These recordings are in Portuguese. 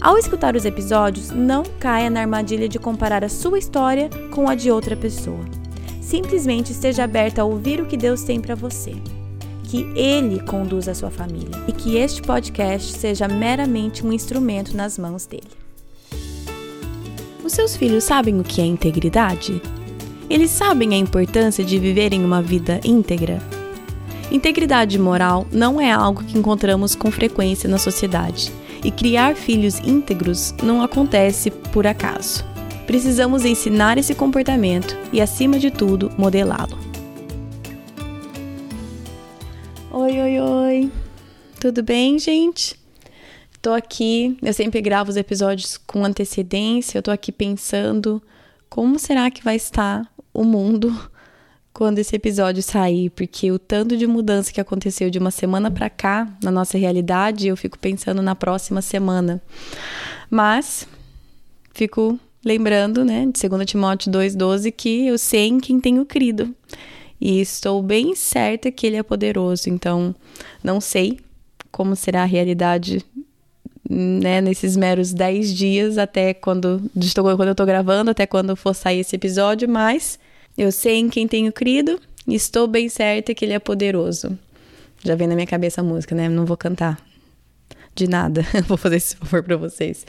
Ao escutar os episódios, não caia na armadilha de comparar a sua história com a de outra pessoa. Simplesmente esteja aberta a ouvir o que Deus tem para você. Que Ele conduza a sua família e que este podcast seja meramente um instrumento nas mãos dele. Os seus filhos sabem o que é integridade? Eles sabem a importância de viverem uma vida íntegra? Integridade moral não é algo que encontramos com frequência na sociedade e criar filhos íntegros não acontece por acaso. Precisamos ensinar esse comportamento e, acima de tudo, modelá-lo. Oi, oi, oi! Tudo bem, gente? Tô aqui, eu sempre gravo os episódios com antecedência, eu tô aqui pensando como será que vai estar o mundo quando esse episódio sair, porque o tanto de mudança que aconteceu de uma semana para cá na nossa realidade, eu fico pensando na próxima semana. Mas fico lembrando, né, de 2 Timóteo 2:12 que eu sei em quem tenho crido. E estou bem certa que ele é poderoso. Então, não sei como será a realidade né, nesses meros 10 dias até quando, quando eu estou gravando, até quando for sair esse episódio, mas eu sei em quem tenho crido e estou bem certa que Ele é poderoso. Já vem na minha cabeça a música, né? Não vou cantar de nada. vou fazer esse favor para vocês.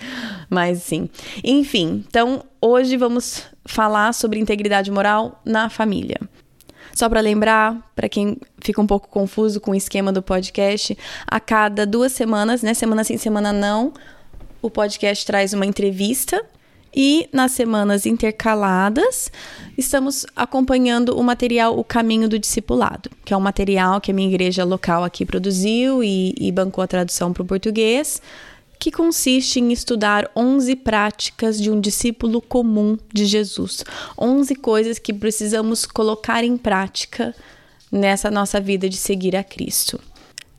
Mas sim. Enfim, então hoje vamos falar sobre integridade moral na família. Só para lembrar, para quem fica um pouco confuso com o esquema do podcast, a cada duas semanas, né, semana sim, semana não, o podcast traz uma entrevista e nas semanas intercaladas, estamos acompanhando o material O Caminho do Discipulado, que é um material que a minha igreja local aqui produziu e, e bancou a tradução para o português, que consiste em estudar 11 práticas de um discípulo comum de Jesus. 11 coisas que precisamos colocar em prática nessa nossa vida de seguir a Cristo.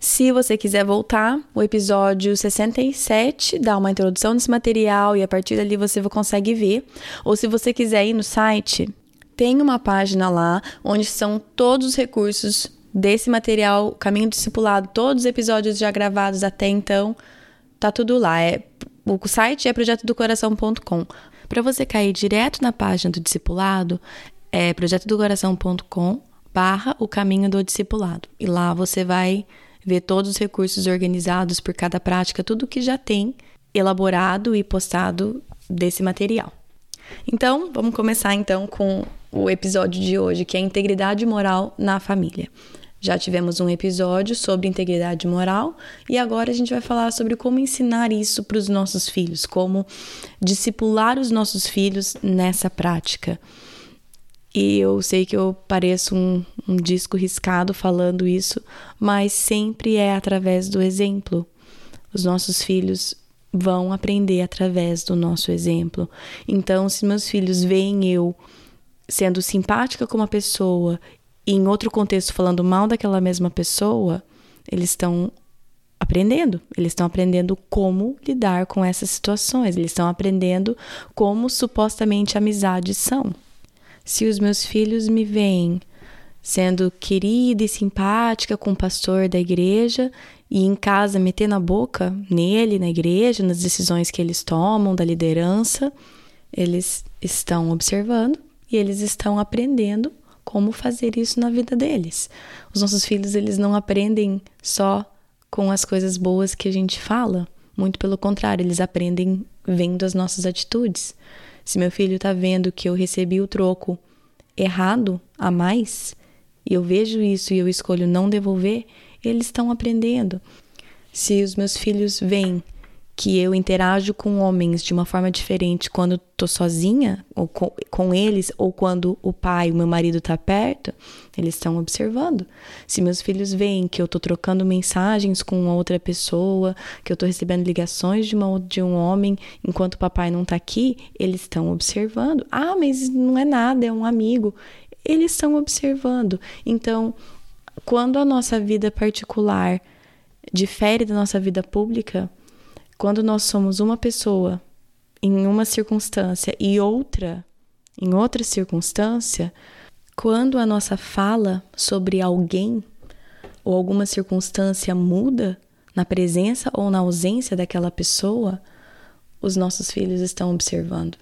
Se você quiser voltar, o episódio 67 dá uma introdução desse material e a partir dali você consegue ver. Ou se você quiser ir no site, tem uma página lá onde são todos os recursos desse material, Caminho Discipulado, todos os episódios já gravados até então, tá tudo lá. É, o site é projetodocoração.com. Para você cair direto na página do discipulado, é projetodocoração.com barra o caminho do discipulado. E lá você vai ver todos os recursos organizados por cada prática, tudo que já tem elaborado e postado desse material. Então, vamos começar então com o episódio de hoje, que é integridade moral na família. Já tivemos um episódio sobre integridade moral e agora a gente vai falar sobre como ensinar isso para os nossos filhos, como discipular os nossos filhos nessa prática. E eu sei que eu pareço um, um disco riscado falando isso, mas sempre é através do exemplo. Os nossos filhos vão aprender através do nosso exemplo. Então, se meus filhos veem eu sendo simpática com uma pessoa e em outro contexto falando mal daquela mesma pessoa, eles estão aprendendo. Eles estão aprendendo como lidar com essas situações. Eles estão aprendendo como supostamente amizades são. Se os meus filhos me veem sendo querida e simpática com o pastor da igreja e em casa metendo a boca nele, na igreja, nas decisões que eles tomam, da liderança, eles estão observando e eles estão aprendendo como fazer isso na vida deles. Os nossos filhos, eles não aprendem só com as coisas boas que a gente fala, muito pelo contrário, eles aprendem vendo as nossas atitudes. Se meu filho está vendo que eu recebi o troco errado a mais, e eu vejo isso e eu escolho não devolver, eles estão aprendendo. Se os meus filhos veem que eu interajo com homens de uma forma diferente quando tô sozinha, ou com, com eles, ou quando o pai, o meu marido tá perto, eles estão observando. Se meus filhos veem que eu tô trocando mensagens com outra pessoa, que eu tô recebendo ligações de, uma, de um homem enquanto o papai não tá aqui, eles estão observando. Ah, mas não é nada, é um amigo. Eles estão observando. Então, quando a nossa vida particular difere da nossa vida pública, quando nós somos uma pessoa em uma circunstância e outra em outra circunstância, quando a nossa fala sobre alguém ou alguma circunstância muda na presença ou na ausência daquela pessoa, os nossos filhos estão observando.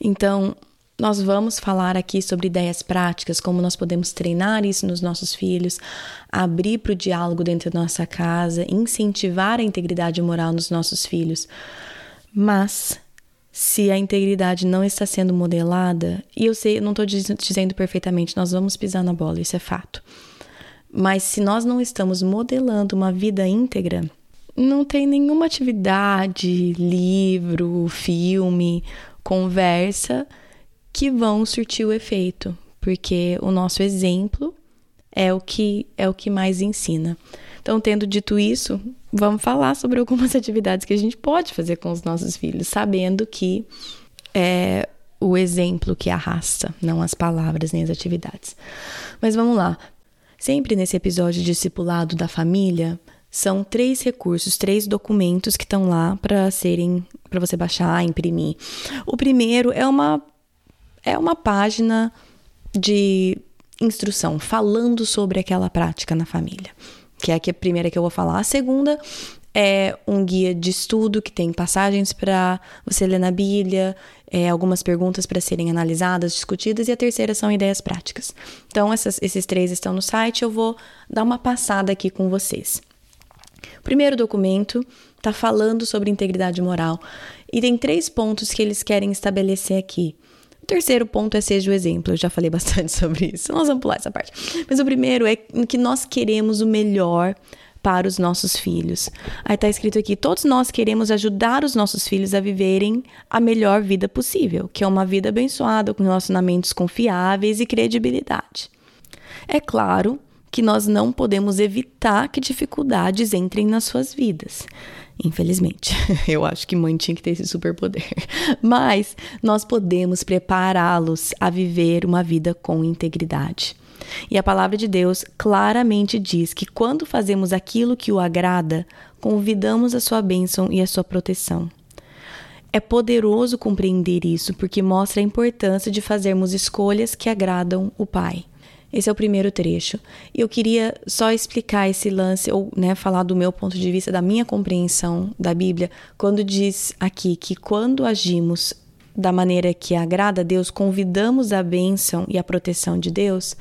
Então, nós vamos falar aqui sobre ideias práticas, como nós podemos treinar isso nos nossos filhos, abrir para o diálogo dentro da nossa casa, incentivar a integridade moral nos nossos filhos. Mas se a integridade não está sendo modelada, e eu sei, eu não estou dizendo perfeitamente, nós vamos pisar na bola, isso é fato. Mas se nós não estamos modelando uma vida íntegra, não tem nenhuma atividade, livro, filme, conversa que vão surtir o efeito, porque o nosso exemplo é o que é o que mais ensina. Então, tendo dito isso, vamos falar sobre algumas atividades que a gente pode fazer com os nossos filhos, sabendo que é o exemplo que arrasta, não as palavras nem as atividades. Mas vamos lá. Sempre nesse episódio discipulado da família, são três recursos, três documentos que estão lá para serem para você baixar, imprimir. O primeiro é uma é uma página de instrução falando sobre aquela prática na família, que é a primeira que eu vou falar. A segunda é um guia de estudo que tem passagens para você ler na Bíblia, é, algumas perguntas para serem analisadas, discutidas, e a terceira são ideias práticas. Então, essas, esses três estão no site, eu vou dar uma passada aqui com vocês. O primeiro documento está falando sobre integridade moral e tem três pontos que eles querem estabelecer aqui terceiro ponto é seja o exemplo. Eu já falei bastante sobre isso. Nós vamos pular essa parte. Mas o primeiro é que nós queremos o melhor para os nossos filhos. Aí está escrito aqui: todos nós queremos ajudar os nossos filhos a viverem a melhor vida possível, que é uma vida abençoada, com relacionamentos confiáveis e credibilidade. É claro que nós não podemos evitar que dificuldades entrem nas suas vidas. Infelizmente, eu acho que mãe tinha que ter esse superpoder. Mas nós podemos prepará-los a viver uma vida com integridade. E a palavra de Deus claramente diz que quando fazemos aquilo que o agrada, convidamos a sua bênção e a sua proteção. É poderoso compreender isso porque mostra a importância de fazermos escolhas que agradam o Pai. Esse é o primeiro trecho. E eu queria só explicar esse lance, ou né, falar do meu ponto de vista, da minha compreensão da Bíblia, quando diz aqui que quando agimos da maneira que agrada a Deus, convidamos a bênção e a proteção de Deus.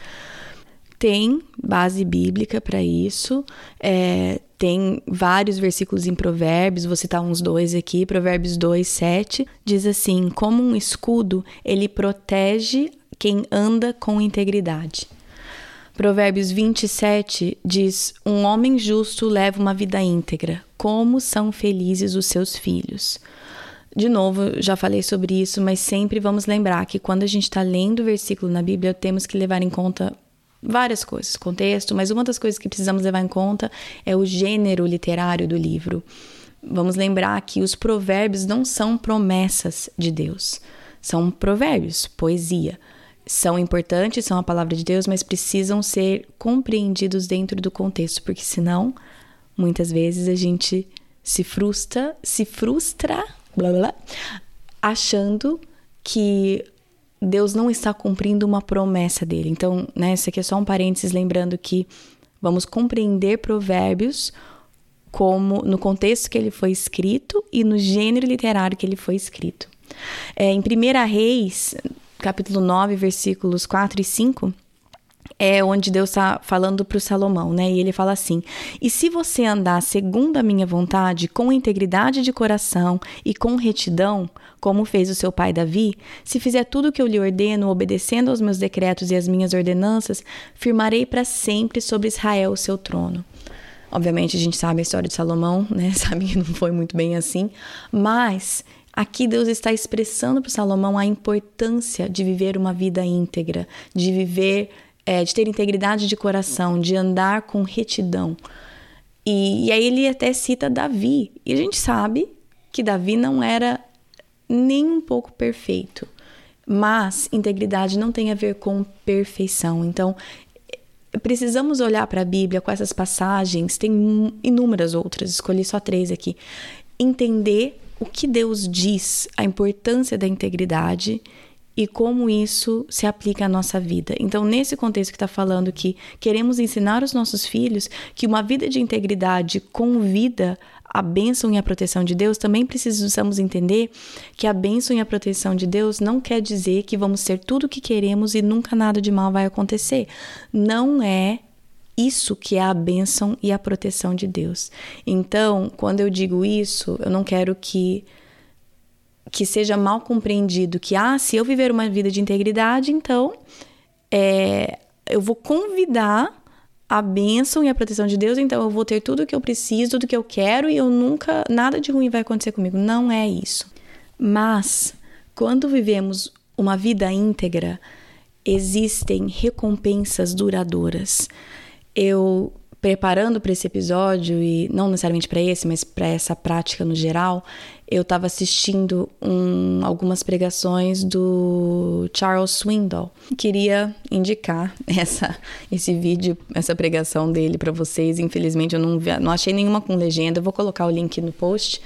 Tem base bíblica para isso, é, tem vários versículos em Provérbios, vou citar uns dois aqui. Provérbios 2, 7 diz assim: Como um escudo, ele protege quem anda com integridade. Provérbios 27 diz: Um homem justo leva uma vida íntegra. Como são felizes os seus filhos. De novo, já falei sobre isso, mas sempre vamos lembrar que quando a gente está lendo o versículo na Bíblia, temos que levar em conta várias coisas, contexto, mas uma das coisas que precisamos levar em conta é o gênero literário do livro. Vamos lembrar que os provérbios não são promessas de Deus, são provérbios, poesia são importantes, são a palavra de Deus, mas precisam ser compreendidos dentro do contexto, porque senão, muitas vezes a gente se frustra, se frustra, blá blá, blá achando que Deus não está cumprindo uma promessa dele. Então, né, isso aqui é só um parênteses lembrando que vamos compreender provérbios como no contexto que ele foi escrito e no gênero literário que ele foi escrito. É, em 1 Reis, capítulo 9, versículos 4 e 5, é onde Deus está falando para o Salomão, né? E ele fala assim: E se você andar segundo a minha vontade, com integridade de coração e com retidão, como fez o seu pai Davi, se fizer tudo o que eu lhe ordeno, obedecendo aos meus decretos e às minhas ordenanças, firmarei para sempre sobre Israel o seu trono. Obviamente a gente sabe a história de Salomão, né? Sabe que não foi muito bem assim, mas aqui Deus está expressando para Salomão a importância de viver uma vida íntegra, de viver, é, de ter integridade de coração, de andar com retidão. E, e aí ele até cita Davi. E a gente sabe que Davi não era nem um pouco perfeito. Mas integridade não tem a ver com perfeição. Então, precisamos olhar para a Bíblia com essas passagens, tem inúmeras outras, escolhi só três aqui. Entender o que Deus diz, a importância da integridade e como isso se aplica à nossa vida. Então, nesse contexto que está falando que queremos ensinar os nossos filhos que uma vida de integridade convida a bênção e a proteção de Deus, também precisamos entender que a bênção e a proteção de Deus não quer dizer que vamos ter tudo o que queremos e nunca nada de mal vai acontecer. Não é isso que é a bênção e a proteção de Deus. Então, quando eu digo isso, eu não quero que que seja mal compreendido que, ah, se eu viver uma vida de integridade, então é, eu vou convidar a bênção e a proteção de Deus, então eu vou ter tudo o que eu preciso, tudo que eu quero e eu nunca, nada de ruim vai acontecer comigo. Não é isso. Mas, quando vivemos uma vida íntegra, existem recompensas duradouras. Eu preparando para esse episódio e não necessariamente para esse, mas para essa prática no geral, eu estava assistindo um, algumas pregações do Charles Swindoll. Queria indicar essa, esse vídeo, essa pregação dele para vocês. Infelizmente eu não, não achei nenhuma com legenda. Eu vou colocar o link no post,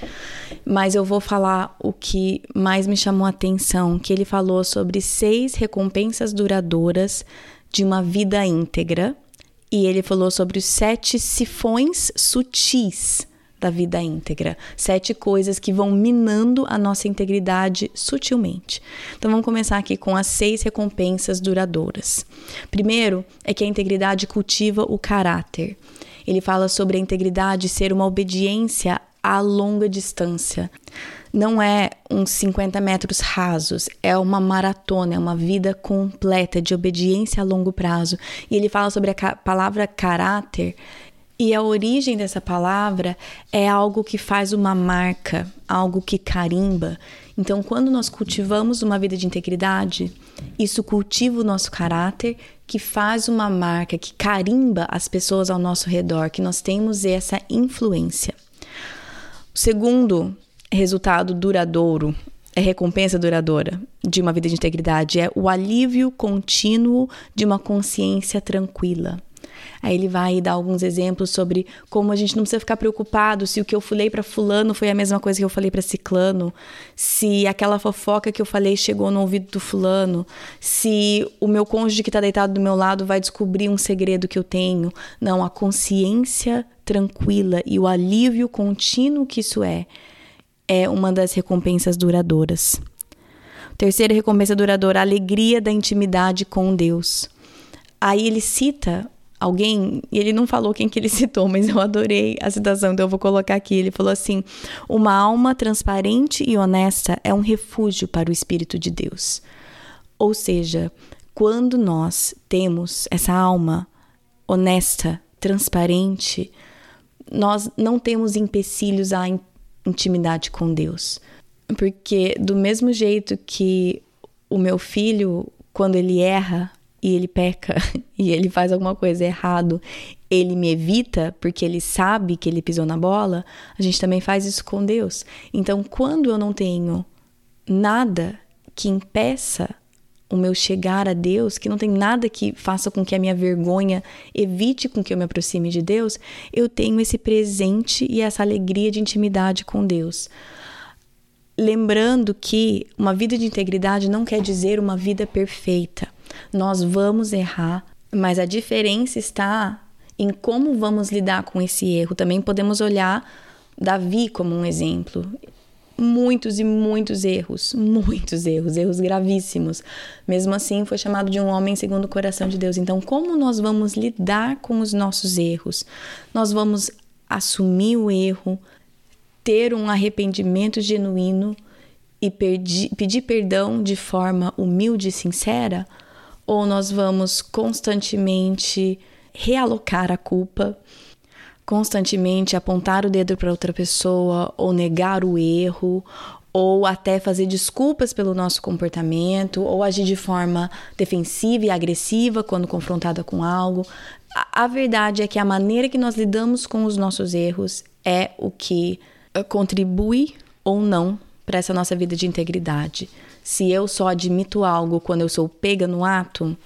mas eu vou falar o que mais me chamou a atenção, que ele falou sobre seis recompensas duradouras de uma vida íntegra. E ele falou sobre os sete sifões sutis da vida íntegra. Sete coisas que vão minando a nossa integridade sutilmente. Então vamos começar aqui com as seis recompensas duradouras. Primeiro é que a integridade cultiva o caráter. Ele fala sobre a integridade ser uma obediência a longa distância. Não é uns 50 metros rasos, é uma maratona, é uma vida completa de obediência a longo prazo. E ele fala sobre a palavra caráter e a origem dessa palavra é algo que faz uma marca, algo que carimba. Então, quando nós cultivamos uma vida de integridade, isso cultiva o nosso caráter, que faz uma marca, que carimba as pessoas ao nosso redor, que nós temos essa influência. O segundo resultado duradouro, é recompensa duradoura de uma vida de integridade, é o alívio contínuo de uma consciência tranquila. Aí ele vai dar alguns exemplos sobre como a gente não precisa ficar preocupado se o que eu falei para fulano foi a mesma coisa que eu falei para ciclano, se aquela fofoca que eu falei chegou no ouvido do fulano, se o meu cônjuge que está deitado do meu lado vai descobrir um segredo que eu tenho. Não, a consciência tranquila e o alívio contínuo que isso é é uma das recompensas duradouras. Terceira recompensa duradoura, a alegria da intimidade com Deus. Aí ele cita alguém, e ele não falou quem que ele citou, mas eu adorei a citação, então eu vou colocar aqui. Ele falou assim: Uma alma transparente e honesta é um refúgio para o Espírito de Deus. Ou seja, quando nós temos essa alma honesta, transparente, nós não temos empecilhos à intimidade com Deus. Porque, do mesmo jeito que o meu filho, quando ele erra, e ele peca e ele faz alguma coisa errado, ele me evita porque ele sabe que ele pisou na bola, a gente também faz isso com Deus. Então, quando eu não tenho nada que impeça o meu chegar a Deus, que não tem nada que faça com que a minha vergonha evite com que eu me aproxime de Deus, eu tenho esse presente e essa alegria de intimidade com Deus. Lembrando que uma vida de integridade não quer dizer uma vida perfeita. Nós vamos errar, mas a diferença está em como vamos lidar com esse erro. Também podemos olhar Davi como um exemplo. Muitos e muitos erros, muitos erros, erros gravíssimos. Mesmo assim, foi chamado de um homem segundo o coração de Deus. Então, como nós vamos lidar com os nossos erros? Nós vamos assumir o erro, ter um arrependimento genuíno e pedir perdão de forma humilde e sincera? ou nós vamos constantemente realocar a culpa, constantemente apontar o dedo para outra pessoa ou negar o erro ou até fazer desculpas pelo nosso comportamento, ou agir de forma defensiva e agressiva quando confrontada com algo. A, verdade é que a maneira que nós lidamos com os nossos erros é o que eh, contribui ou não para essa nossa vida de integridade. Se eu só admito algo quando eu sou pega no ato,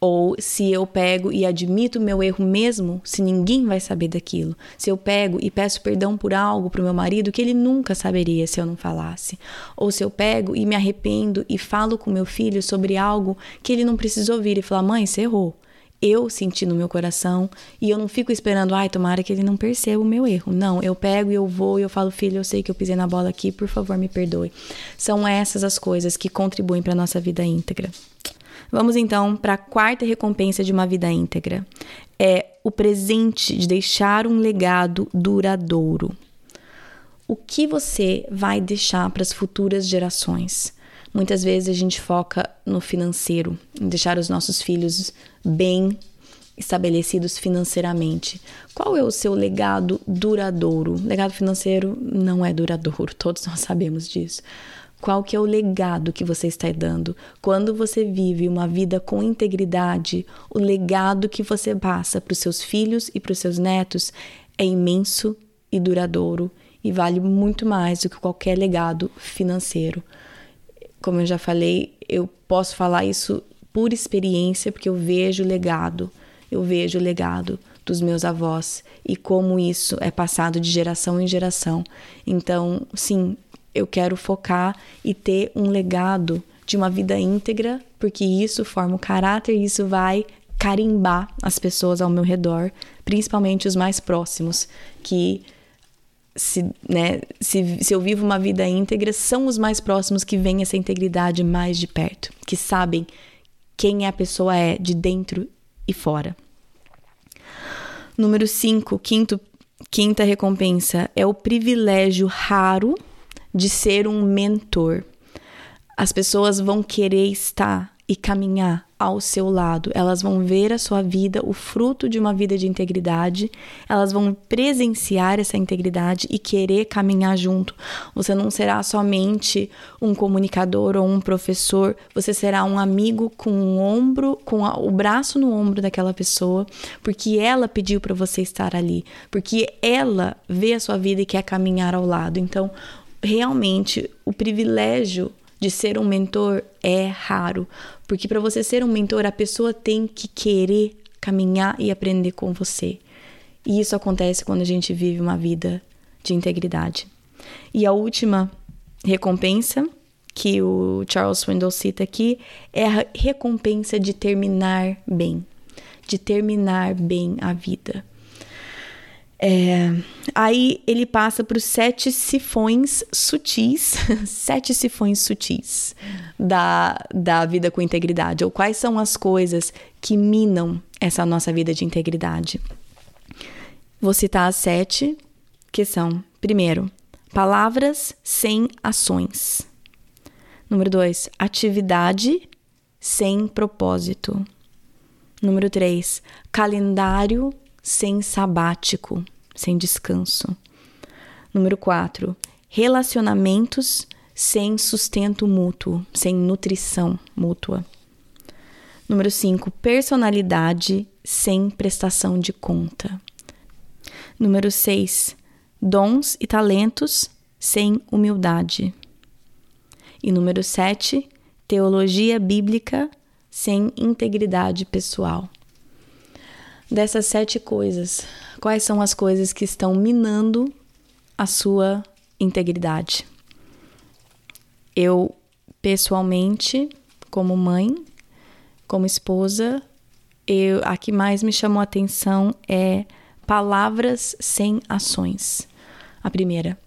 ou se eu pego e admito o meu erro mesmo, se ninguém vai saber daquilo. Se eu pego e peço perdão por algo para o meu marido que ele nunca saberia se eu não falasse. Ou se eu pego e me arrependo e falo com meu filho sobre algo que ele não precisa ouvir e falar: mãe, você errou. Eu senti no meu coração e eu não fico esperando, ai, tomara que ele não perceba o meu erro. Não, eu pego e eu vou e eu falo, filho, eu sei que eu pisei na bola aqui, por favor, me perdoe. São essas as coisas que contribuem para nossa vida íntegra. Vamos então para a quarta recompensa de uma vida íntegra. É o presente de deixar um legado duradouro. O que você vai deixar para as futuras gerações? Muitas vezes a gente foca no financeiro, em deixar os nossos filhos bem estabelecidos financeiramente. Qual é o seu legado duradouro? Legado financeiro não é duradouro, todos nós sabemos disso. Qual que é o legado que você está dando? Quando você vive uma vida com integridade, o legado que você passa para os seus filhos e para os seus netos é imenso e duradouro e vale muito mais do que qualquer legado financeiro. Como eu já falei, eu posso falar isso por experiência, porque eu vejo o legado, eu vejo o legado dos meus avós e como isso é passado de geração em geração. Então, sim, eu quero focar e ter um legado de uma vida íntegra, porque isso forma o caráter e isso vai carimbar as pessoas ao meu redor, principalmente os mais próximos, que se, né, se, se eu vivo uma vida íntegra, são os mais próximos que veem essa integridade mais de perto, que sabem quem a pessoa é de dentro e fora. Número 5, quinta recompensa, é o privilégio raro de ser um mentor. As pessoas vão querer estar e caminhar ao seu lado. Elas vão ver a sua vida, o fruto de uma vida de integridade. Elas vão presenciar essa integridade e querer caminhar junto. Você não será somente um comunicador ou um professor, você será um amigo com um ombro, com a, o braço no ombro daquela pessoa, porque ela pediu para você estar ali, porque ela vê a sua vida e quer caminhar ao lado. Então, realmente o privilégio de ser um mentor é raro, porque para você ser um mentor, a pessoa tem que querer caminhar e aprender com você. E isso acontece quando a gente vive uma vida de integridade. E a última recompensa que o Charles Swindoll cita aqui é a recompensa de terminar bem, de terminar bem a vida. É, aí ele passa para os sete sifões sutis, sete sifões sutis da, da vida com integridade, ou quais são as coisas que minam essa nossa vida de integridade. Vou citar as sete, que são: primeiro, palavras sem ações. Número dois, atividade sem propósito. Número três, calendário sabático, sem descanso. Número 4. Relacionamentos sem sustento mútuo, sem nutrição mútua. Número 5. Personalidade sem prestação de conta. Número 6. Dons e talentos sem humildade. E número 7. Teologia bíblica sem integridade pessoal dessas sete coisas, quais são as coisas que estão minando a sua integridade? Eu, pessoalmente, como mãe, como esposa, eu, a que mais me chamou a atenção é palavras sem ações. A primeira,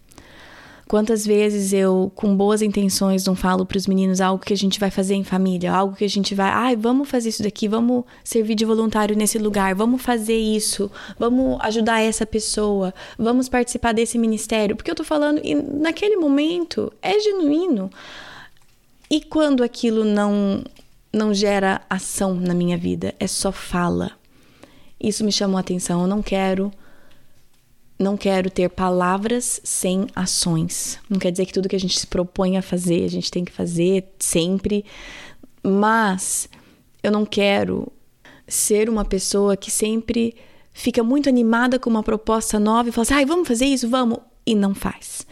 Quantas vezes eu, com boas intenções, não falo para os meninos algo que a gente vai fazer em família, algo que a gente vai, ai, vamos fazer isso daqui, vamos servir de voluntário nesse lugar, vamos fazer isso, vamos ajudar essa pessoa, vamos participar desse ministério, porque eu tô falando e naquele momento é genuíno. E quando aquilo não não gera ação na minha vida, é só fala. Isso me chamou a atenção, eu não quero não quero ter palavras sem ações. Não quer dizer que tudo que a gente se propõe a fazer, a gente tem que fazer sempre, mas eu não quero ser uma pessoa que sempre fica muito animada com uma proposta nova e fala assim, ai, vamos fazer isso, vamos, e não faz.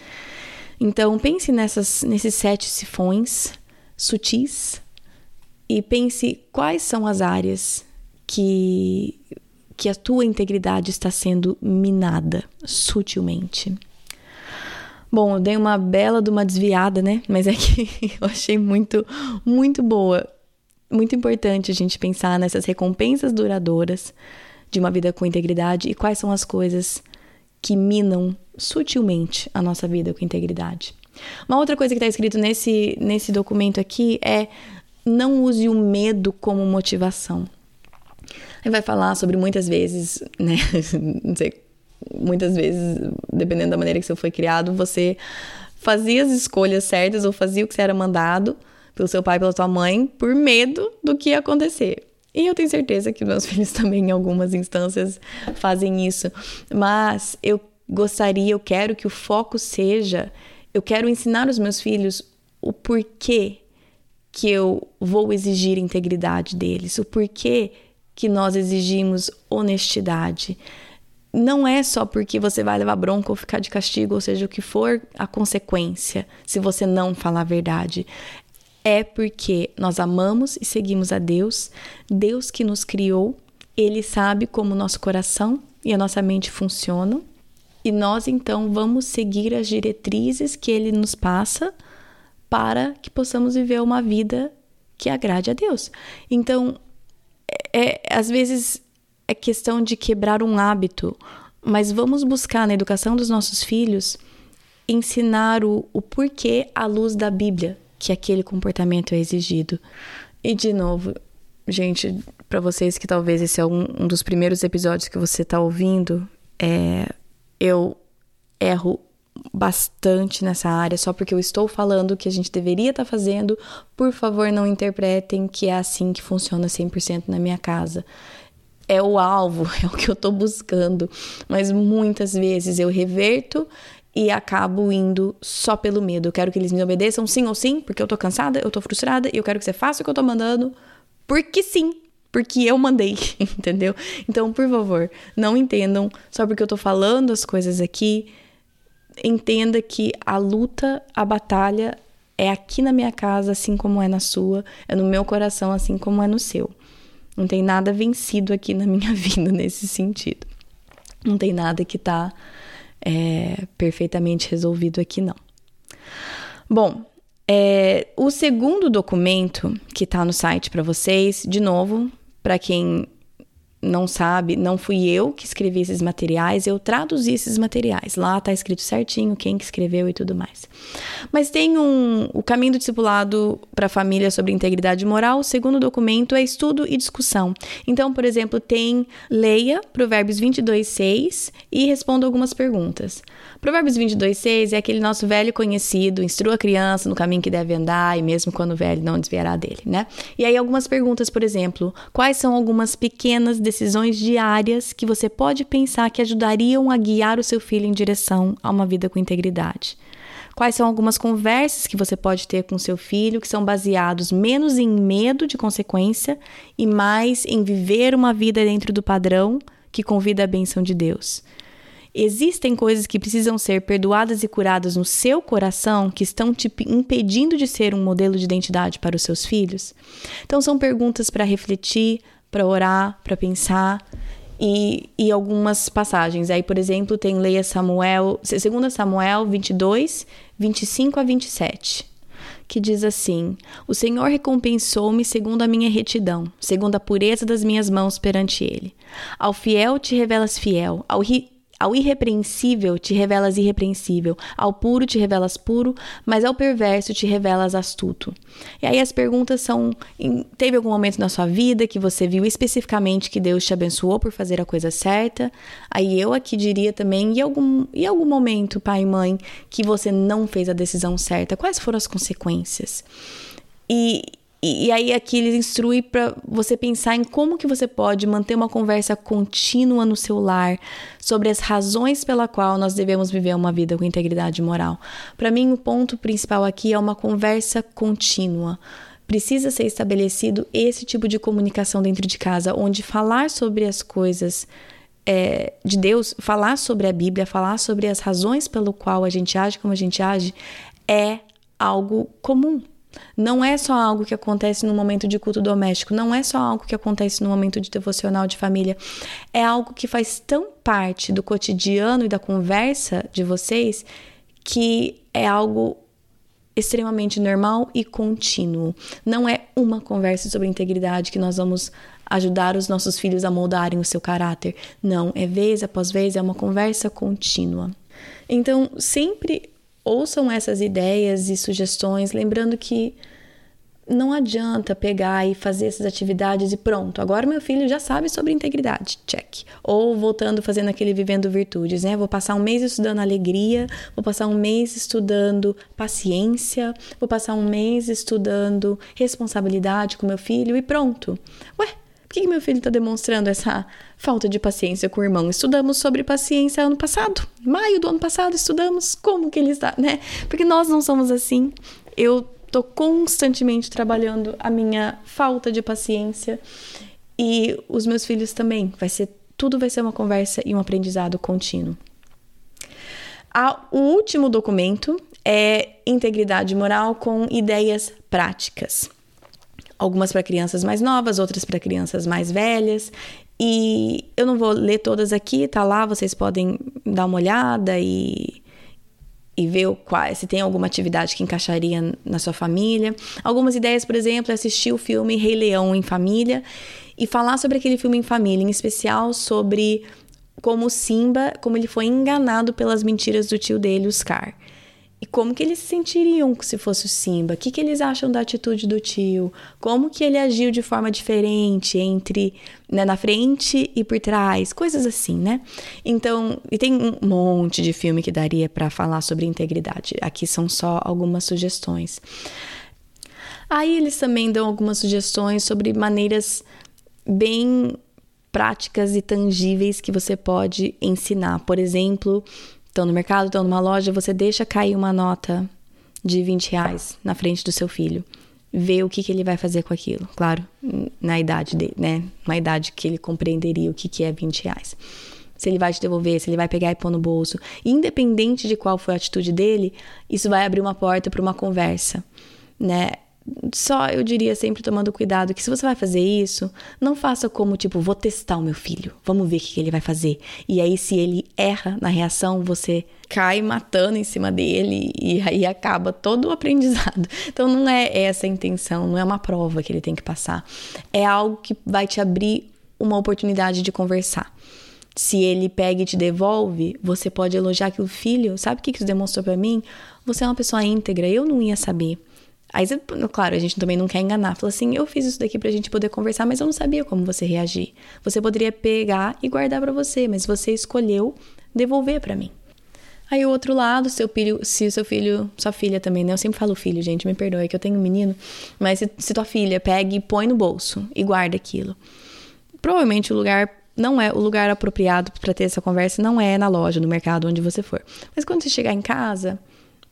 Então pense nessas, nesses sete sifões sutis e pense quais são as áreas que que a tua integridade está sendo minada sutilmente. Bom, eu dei uma bela de uma desviada, né? Mas é que eu achei muito, muito boa. Muito importante a gente pensar nessas recompensas duradouras de uma vida com integridade e quais são as coisas que minam sutilmente a nossa vida com integridade. Uma outra coisa que está escrito nesse, nesse documento aqui é não use o medo como motivação. Ele vai falar sobre muitas vezes, né? Não sei, muitas vezes, dependendo da maneira que você foi criado, você fazia as escolhas certas ou fazia o que você era mandado pelo seu pai, pela sua mãe, por medo do que ia acontecer. E eu tenho certeza que meus filhos também, em algumas instâncias, fazem isso. Mas eu gostaria, eu quero que o foco seja, eu quero ensinar os meus filhos o porquê que eu vou exigir integridade deles, o porquê que nós exigimos honestidade. Não é só porque você vai levar bronca ou ficar de castigo, ou seja, o que for a consequência, se você não falar a verdade. É porque nós amamos e seguimos a Deus, Deus que nos criou, Ele sabe como o nosso coração e a nossa mente funcionam, e nós então vamos seguir as diretrizes que Ele nos passa para que possamos viver uma vida que agrade a Deus. Então, é, às vezes é questão de quebrar um hábito, mas vamos buscar na educação dos nossos filhos ensinar o, o porquê à luz da Bíblia que aquele comportamento é exigido. E de novo, gente, para vocês que talvez esse é um, um dos primeiros episódios que você está ouvindo, é, eu erro bastante nessa área só porque eu estou falando que a gente deveria estar tá fazendo. Por favor, não interpretem que é assim que funciona 100% na minha casa. É o alvo, é o que eu estou buscando, mas muitas vezes eu reverto e acabo indo só pelo medo. Eu quero que eles me obedeçam sim ou sim, porque eu tô cansada, eu tô frustrada e eu quero que você faça o que eu tô mandando, porque sim, porque eu mandei, entendeu? Então, por favor, não entendam só porque eu tô falando as coisas aqui entenda que a luta, a batalha é aqui na minha casa, assim como é na sua, é no meu coração, assim como é no seu. Não tem nada vencido aqui na minha vida nesse sentido. Não tem nada que tá é, perfeitamente resolvido aqui, não. Bom, é, o segundo documento que tá no site para vocês, de novo, para quem não sabe, não fui eu que escrevi esses materiais, eu traduzi esses materiais. Lá tá escrito certinho quem que escreveu e tudo mais. Mas tem um o caminho do discipulado para a família sobre integridade moral, segundo documento é estudo e discussão. Então, por exemplo, tem leia Provérbios 22:6 e responda algumas perguntas. Provérbios 22:6 é aquele nosso velho conhecido, instrua a criança no caminho que deve andar e mesmo quando velho não desviará dele, né? E aí algumas perguntas, por exemplo, quais são algumas pequenas decisões diárias que você pode pensar que ajudariam a guiar o seu filho em direção a uma vida com integridade? Quais são algumas conversas que você pode ter com seu filho que são baseados menos em medo de consequência e mais em viver uma vida dentro do padrão que convida a benção de Deus? Existem coisas que precisam ser perdoadas e curadas no seu coração que estão te impedindo de ser um modelo de identidade para os seus filhos? Então, são perguntas para refletir, para orar, para pensar. E, e, algumas passagens. Aí, por exemplo, tem Leia Samuel, 2 Samuel 22, 25 a 27, que diz assim: O Senhor recompensou-me segundo a minha retidão, segundo a pureza das minhas mãos perante Ele. Ao fiel te revelas fiel, ao ri ao irrepreensível te revelas irrepreensível, ao puro te revelas puro, mas ao perverso te revelas astuto. E aí as perguntas são: teve algum momento na sua vida que você viu especificamente que Deus te abençoou por fazer a coisa certa? Aí eu aqui diria também: e algum, e algum momento, pai e mãe, que você não fez a decisão certa? Quais foram as consequências? E, E, e aí aqui eles instruem para você pensar em como que você pode manter uma conversa contínua no seu lar sobre as razões pela qual nós devemos viver uma vida com integridade moral. Para mim, o ponto principal aqui é uma conversa contínua. Precisa ser estabelecido esse tipo de comunicação dentro de casa, onde falar sobre as coisas é, de Deus, falar sobre a Bíblia, falar sobre as razões pelo qual a gente age como a gente age, é algo comum. Não é só algo que acontece no momento de culto doméstico, não é só algo que acontece no momento de devocional de família. É algo que faz tão parte do cotidiano e da conversa de vocês que é algo extremamente normal e contínuo. Não é uma conversa sobre integridade que nós vamos ajudar os nossos filhos a moldarem o seu caráter. Não, é vez após vez, é uma conversa contínua. Então, sempre ouçam essas ideias e sugestões, lembrando que não adianta pegar e fazer essas atividades e pronto, agora meu filho já sabe sobre integridade, check. Ou voltando fazendo aquele vivendo virtudes, né? Vou passar um mês estudando alegria, vou passar um mês estudando paciência, vou passar um mês estudando responsabilidade com meu filho e pronto. Ué, por que, que meu filho está demonstrando essa falta de paciência com o irmão? Estudamos sobre paciência ano passado, maio do ano passado, estudamos como que ele está, né? Porque nós não somos assim. Eu tô constantemente trabalhando a minha falta de paciência e os meus filhos também. Vai ser tudo vai ser uma conversa e um aprendizado contínuo. o último documento é integridade moral com ideias práticas algumas para crianças mais novas, outras para crianças mais velhas. E eu não vou ler todas aqui, tá lá, vocês podem dar uma olhada e, e ver qual, se tem alguma atividade que encaixaria na sua família. Algumas ideias, por exemplo, é assistir o filme Rei Leão em família e falar sobre aquele filme em família, em especial sobre como Simba, como ele foi enganado pelas mentiras do tio dele, Scar. E como que eles se sentiriam se fosse o Simba? O que, que eles acham da atitude do tio? Como que ele agiu de forma diferente entre né, na frente e por trás? Coisas assim, né? Então, e tem um monte de filme que daria para falar sobre integridade. Aqui são só algumas sugestões. Aí eles também dão algumas sugestões sobre maneiras bem práticas e tangíveis que você pode ensinar. Por exemplo, estão no mercado, estão numa loja, você deixa cair uma nota de 20 reais na frente do seu filho. Vê o que, que ele vai fazer com aquilo. Claro, na idade dele, né? Na idade que ele compreenderia o que, que é 20 reais. Se ele vai te devolver, se ele vai pegar e pôr no bolso. Independente de qual foi a atitude dele, isso vai abrir uma porta para uma conversa, né? Só eu diria sempre tomando cuidado que se você vai fazer isso, não faça como tipo, vou testar o meu filho, vamos ver o que ele vai fazer. E aí, se ele erra na reação, você cai matando em cima dele e aí acaba todo o aprendizado. Então, não é essa a intenção, não é uma prova que ele tem que passar. É algo que vai te abrir uma oportunidade de conversar. Se ele pega e te devolve, você pode elogiar que o filho, sabe o que isso demonstrou para mim? Você é uma pessoa íntegra, eu não ia saber. Aí, claro, a gente também não quer enganar. Fala assim, eu fiz isso daqui pra gente poder conversar, mas eu não sabia como você reagir. Você poderia pegar e guardar para você, mas você escolheu devolver para mim. Aí o outro lado, seu filho, se seu filho, sua filha também, né? Eu sempre falo filho, gente, me perdoe que eu tenho um menino, mas se, se tua filha pega e põe no bolso e guarda aquilo. Provavelmente o lugar não é o lugar apropriado para ter essa conversa, não é na loja, no mercado, onde você for. Mas quando você chegar em casa,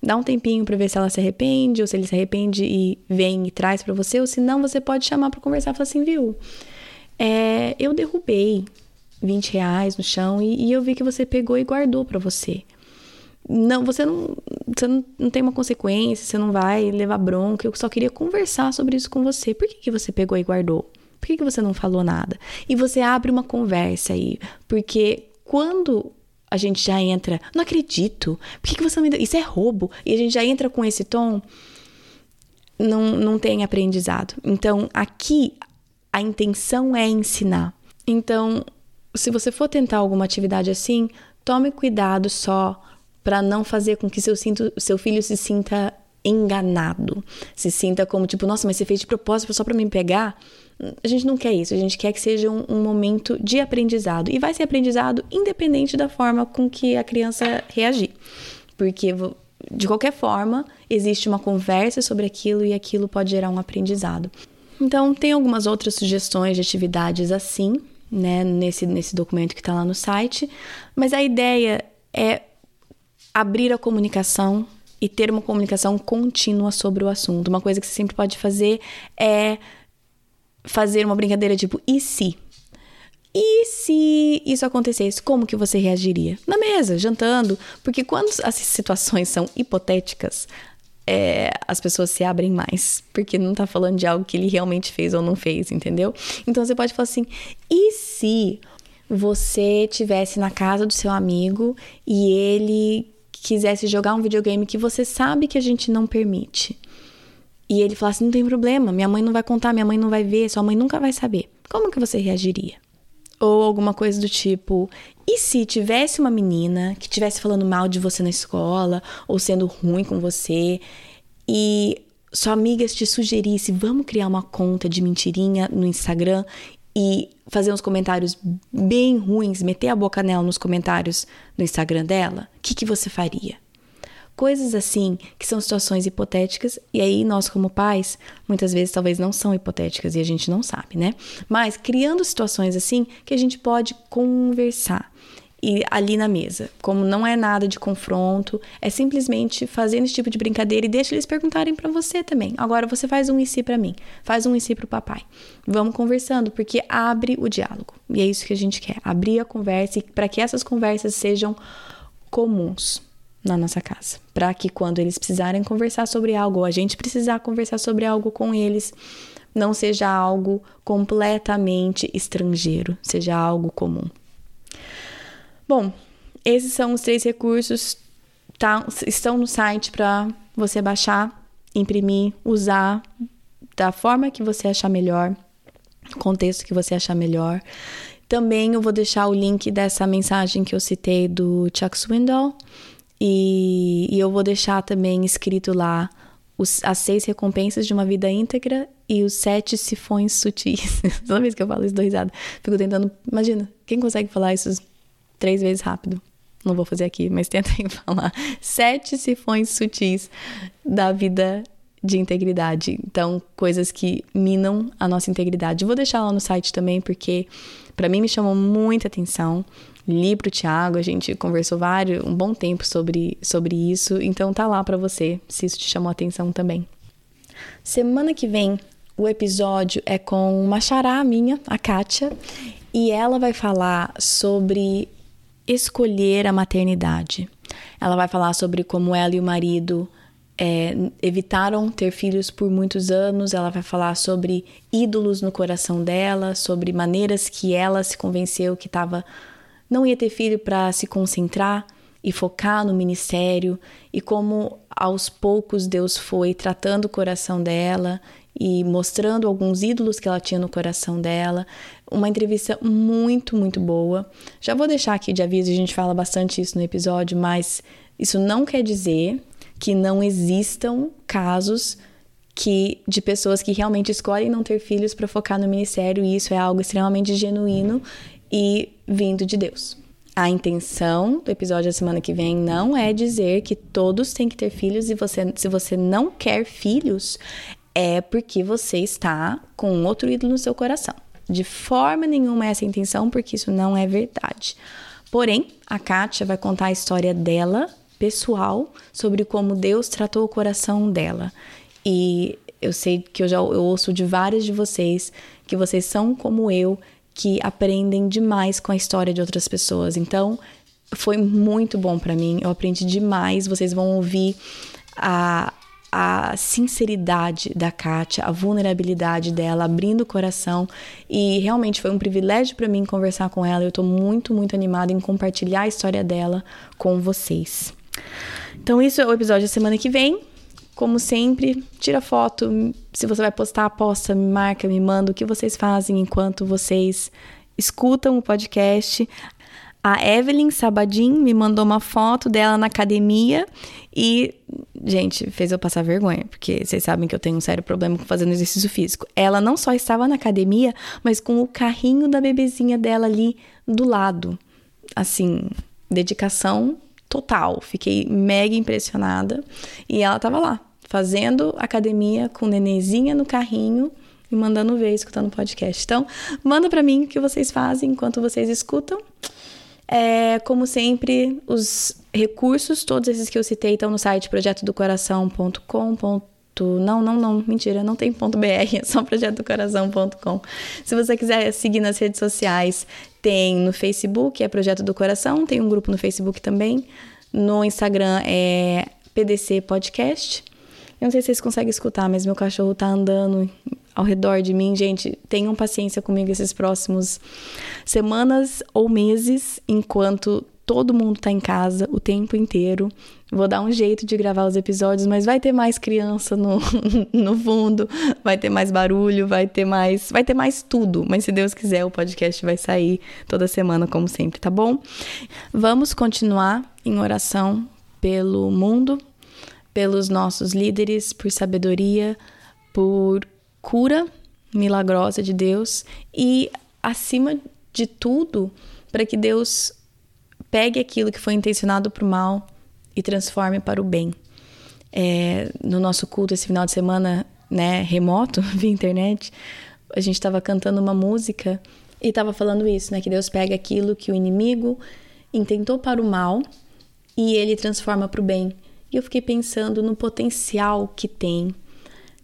Dá um tempinho para ver se ela se arrepende, ou se ele se arrepende e vem e traz para você, ou se não, você pode chamar para conversar e falar assim, viu? É, eu derrubei 20 reais no chão e, e, eu vi que você pegou e guardou para você. Não, você não, você não, não, tem uma consequência, você não vai levar bronca. Eu só queria conversar sobre isso com você. Por que, que você pegou e guardou? Por que, que você não falou nada? E você abre uma conversa aí, porque quando a gente já entra, não acredito, por que, que você não me deu? Isso é roubo. E a gente já entra com esse tom, não, não tem aprendizado. Então, aqui, a intenção é ensinar. Então, se você for tentar alguma atividade assim, tome cuidado só para não fazer com que seu, seu filho se sinta enganado, se sinta como tipo, nossa, mas você fez de propósito só para me pegar. A gente não quer isso, a gente quer que seja um, um, momento de aprendizado. E vai ser aprendizado independente da forma com que a criança reagir. Porque de qualquer forma, existe uma conversa sobre aquilo e aquilo pode gerar um aprendizado. Então, tem algumas outras sugestões de atividades assim, né, nesse, nesse documento que está lá no site, mas a ideia é abrir a comunicação e ter uma comunicação contínua sobre o assunto. Uma coisa que você sempre pode fazer é fazer uma brincadeira tipo, e se? E se isso acontecesse, como que você reagiria? Na mesa, jantando, porque quando as situações são hipotéticas, é, as pessoas se abrem mais, porque não tá falando de algo que ele realmente fez ou não fez, entendeu? Então você pode falar assim: e se você tivesse na casa do seu amigo e ele quisesse jogar um videogame que você sabe que a gente não permite? E ele falasse: não tem problema, minha mãe não vai contar, minha mãe não vai ver, sua mãe nunca vai saber. Como que você reagiria? Ou alguma coisa do tipo: e se tivesse uma menina que estivesse falando mal de você na escola, ou sendo ruim com você, e sua amiga te sugerisse, vamos criar uma conta de mentirinha no Instagram e fazer uns comentários bem ruins, meter a boca nela nos comentários no Instagram dela, o que, que você faria? Coisas assim, que são situações hipotéticas, e aí nós, como pais, muitas vezes talvez não são hipotéticas e a gente não sabe, né? Mas criando situações assim que a gente pode conversar e ali na mesa. Como não é nada de confronto, é simplesmente fazendo esse tipo de brincadeira e deixa eles perguntarem para você também. Agora você faz um e si para mim, faz um e si pro papai. Vamos conversando, porque abre o diálogo. E é isso que a gente quer, abrir a conversa e para que essas conversas sejam comuns na nossa casa, para que quando eles precisarem conversar sobre algo, ou a gente precisar conversar sobre algo com eles, não seja algo completamente estrangeiro, seja algo comum. Bom, esses são os três recursos, tá, estão no site para você baixar, imprimir, usar da forma que você achar melhor, contexto que você achar melhor. Também eu vou deixar o link dessa mensagem que eu citei do Chuck Swindoll e, e eu vou deixar também escrito lá os, as seis recompensas de uma vida íntegra e os sete sifões sutis. Toda vez que eu falo isso, dou risada. Fico tentando. Imagina, quem consegue falar isso três vezes rápido? Não vou fazer aqui, mas tentem falar. Sete sifões sutis da vida de integridade. Então, coisas que minam a nossa integridade. Vou deixar lá no site também, porque para mim me chamou muita atenção li pro Thiago, a gente conversou vários, um bom tempo sobre, sobre isso, então tá lá para você, se isso te chamou atenção também. Semana que vem, o episódio é com uma xará minha, a Kátia, e ela vai falar sobre escolher a maternidade. Ela vai falar sobre como ela e o marido é, evitaram ter filhos por muitos anos. Ela vai falar sobre ídolos no coração dela, sobre maneiras que ela se convenceu que estava não ia ter filho para se concentrar e focar no ministério e como aos poucos Deus foi tratando o coração dela e mostrando alguns ídolos que ela tinha no coração dela. Uma entrevista muito, muito boa. Já vou deixar aqui de aviso, a gente fala bastante isso no episódio, mas isso não quer dizer que não existam casos que de pessoas que realmente escolhem não ter filhos para focar no ministério e isso é algo extremamente genuíno e vindo de Deus. A intenção do episódio da semana que vem não é dizer que todos têm que ter filhos e você, se você não quer filhos, é porque você está com outro ídolo no seu coração. De forma nenhuma essa intenção, porque isso não é verdade. Porém, a Kátia vai contar a história dela, pessoal, sobre como Deus tratou o coração dela. E eu sei que eu já eu ouço de vários de vocês que vocês são como eu, que aprendem demais com a história de outras pessoas. Então, foi muito bom para mim. Eu aprendi demais. Vocês vão ouvir a, a sinceridade da Kátia, a vulnerabilidade dela, abrindo o coração. E realmente foi um privilégio para mim conversar com ela. Eu tô muito, muito animada em compartilhar a história dela com vocês. Então, isso é o episódio da semana que vem. Como sempre, tira foto. Se você vai postar, posta, me marca, me manda o que vocês fazem enquanto vocês escutam o podcast. A Evelyn Sabadin me mandou uma foto dela na academia e, gente, fez eu passar vergonha, porque vocês sabem que eu tenho um sério problema com fazendo exercício físico. Ela não só estava na academia, mas com o carrinho da bebezinha dela ali do lado. Assim, dedicação total. Fiquei mega impressionada. E ela tava lá, fazendo academia com nenezinha no carrinho e mandando ver, escutando podcast. Então, manda para mim o que vocês fazem enquanto vocês escutam. É, como sempre, os recursos, todos esses que eu citei, estão no site projetodocoração.com.br não, não, não, mentira, não tem ponto .br, é só projetodocoração.com. Se você quiser seguir nas redes sociais, tem no Facebook, é Projeto do Coração, tem um grupo no Facebook também. No Instagram é PDC Podcast. Eu não sei se vocês conseguem escutar, mas meu cachorro tá andando ao redor de mim. Gente, tenham paciência comigo esses próximos semanas ou meses, enquanto todo mundo tá em casa o tempo inteiro. Vou dar um jeito de gravar os episódios, mas vai ter mais criança no, no fundo, vai ter mais barulho, vai ter mais, vai ter mais tudo. Mas se Deus quiser, o podcast vai sair toda semana como sempre, tá bom? Vamos continuar em oração pelo mundo, pelos nossos líderes, por sabedoria, por cura milagrosa de Deus e acima de tudo, para que Deus pegue aquilo que foi intencionado para o mal e transforme para o bem. É, no nosso culto esse final de semana, né, remoto, via internet, a gente estava cantando uma música e estava falando isso, né, que Deus pega aquilo que o inimigo intentou para o mal e ele transforma para o bem. E eu fiquei pensando no potencial que tem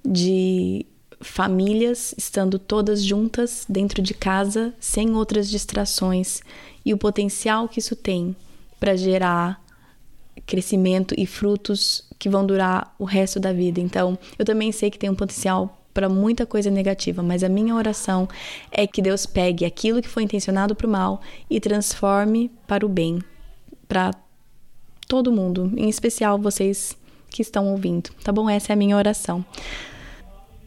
de famílias estando todas juntas dentro de casa, sem outras distrações, e o potencial que isso tem para gerar crescimento e frutos que vão durar o resto da vida. Então, eu também sei que tem um potencial para muita coisa negativa, mas a minha oração é que Deus pegue aquilo que foi intencionado para o mal e transforme para o bem, para todo mundo, em especial vocês que estão ouvindo, tá bom? Essa é a minha oração.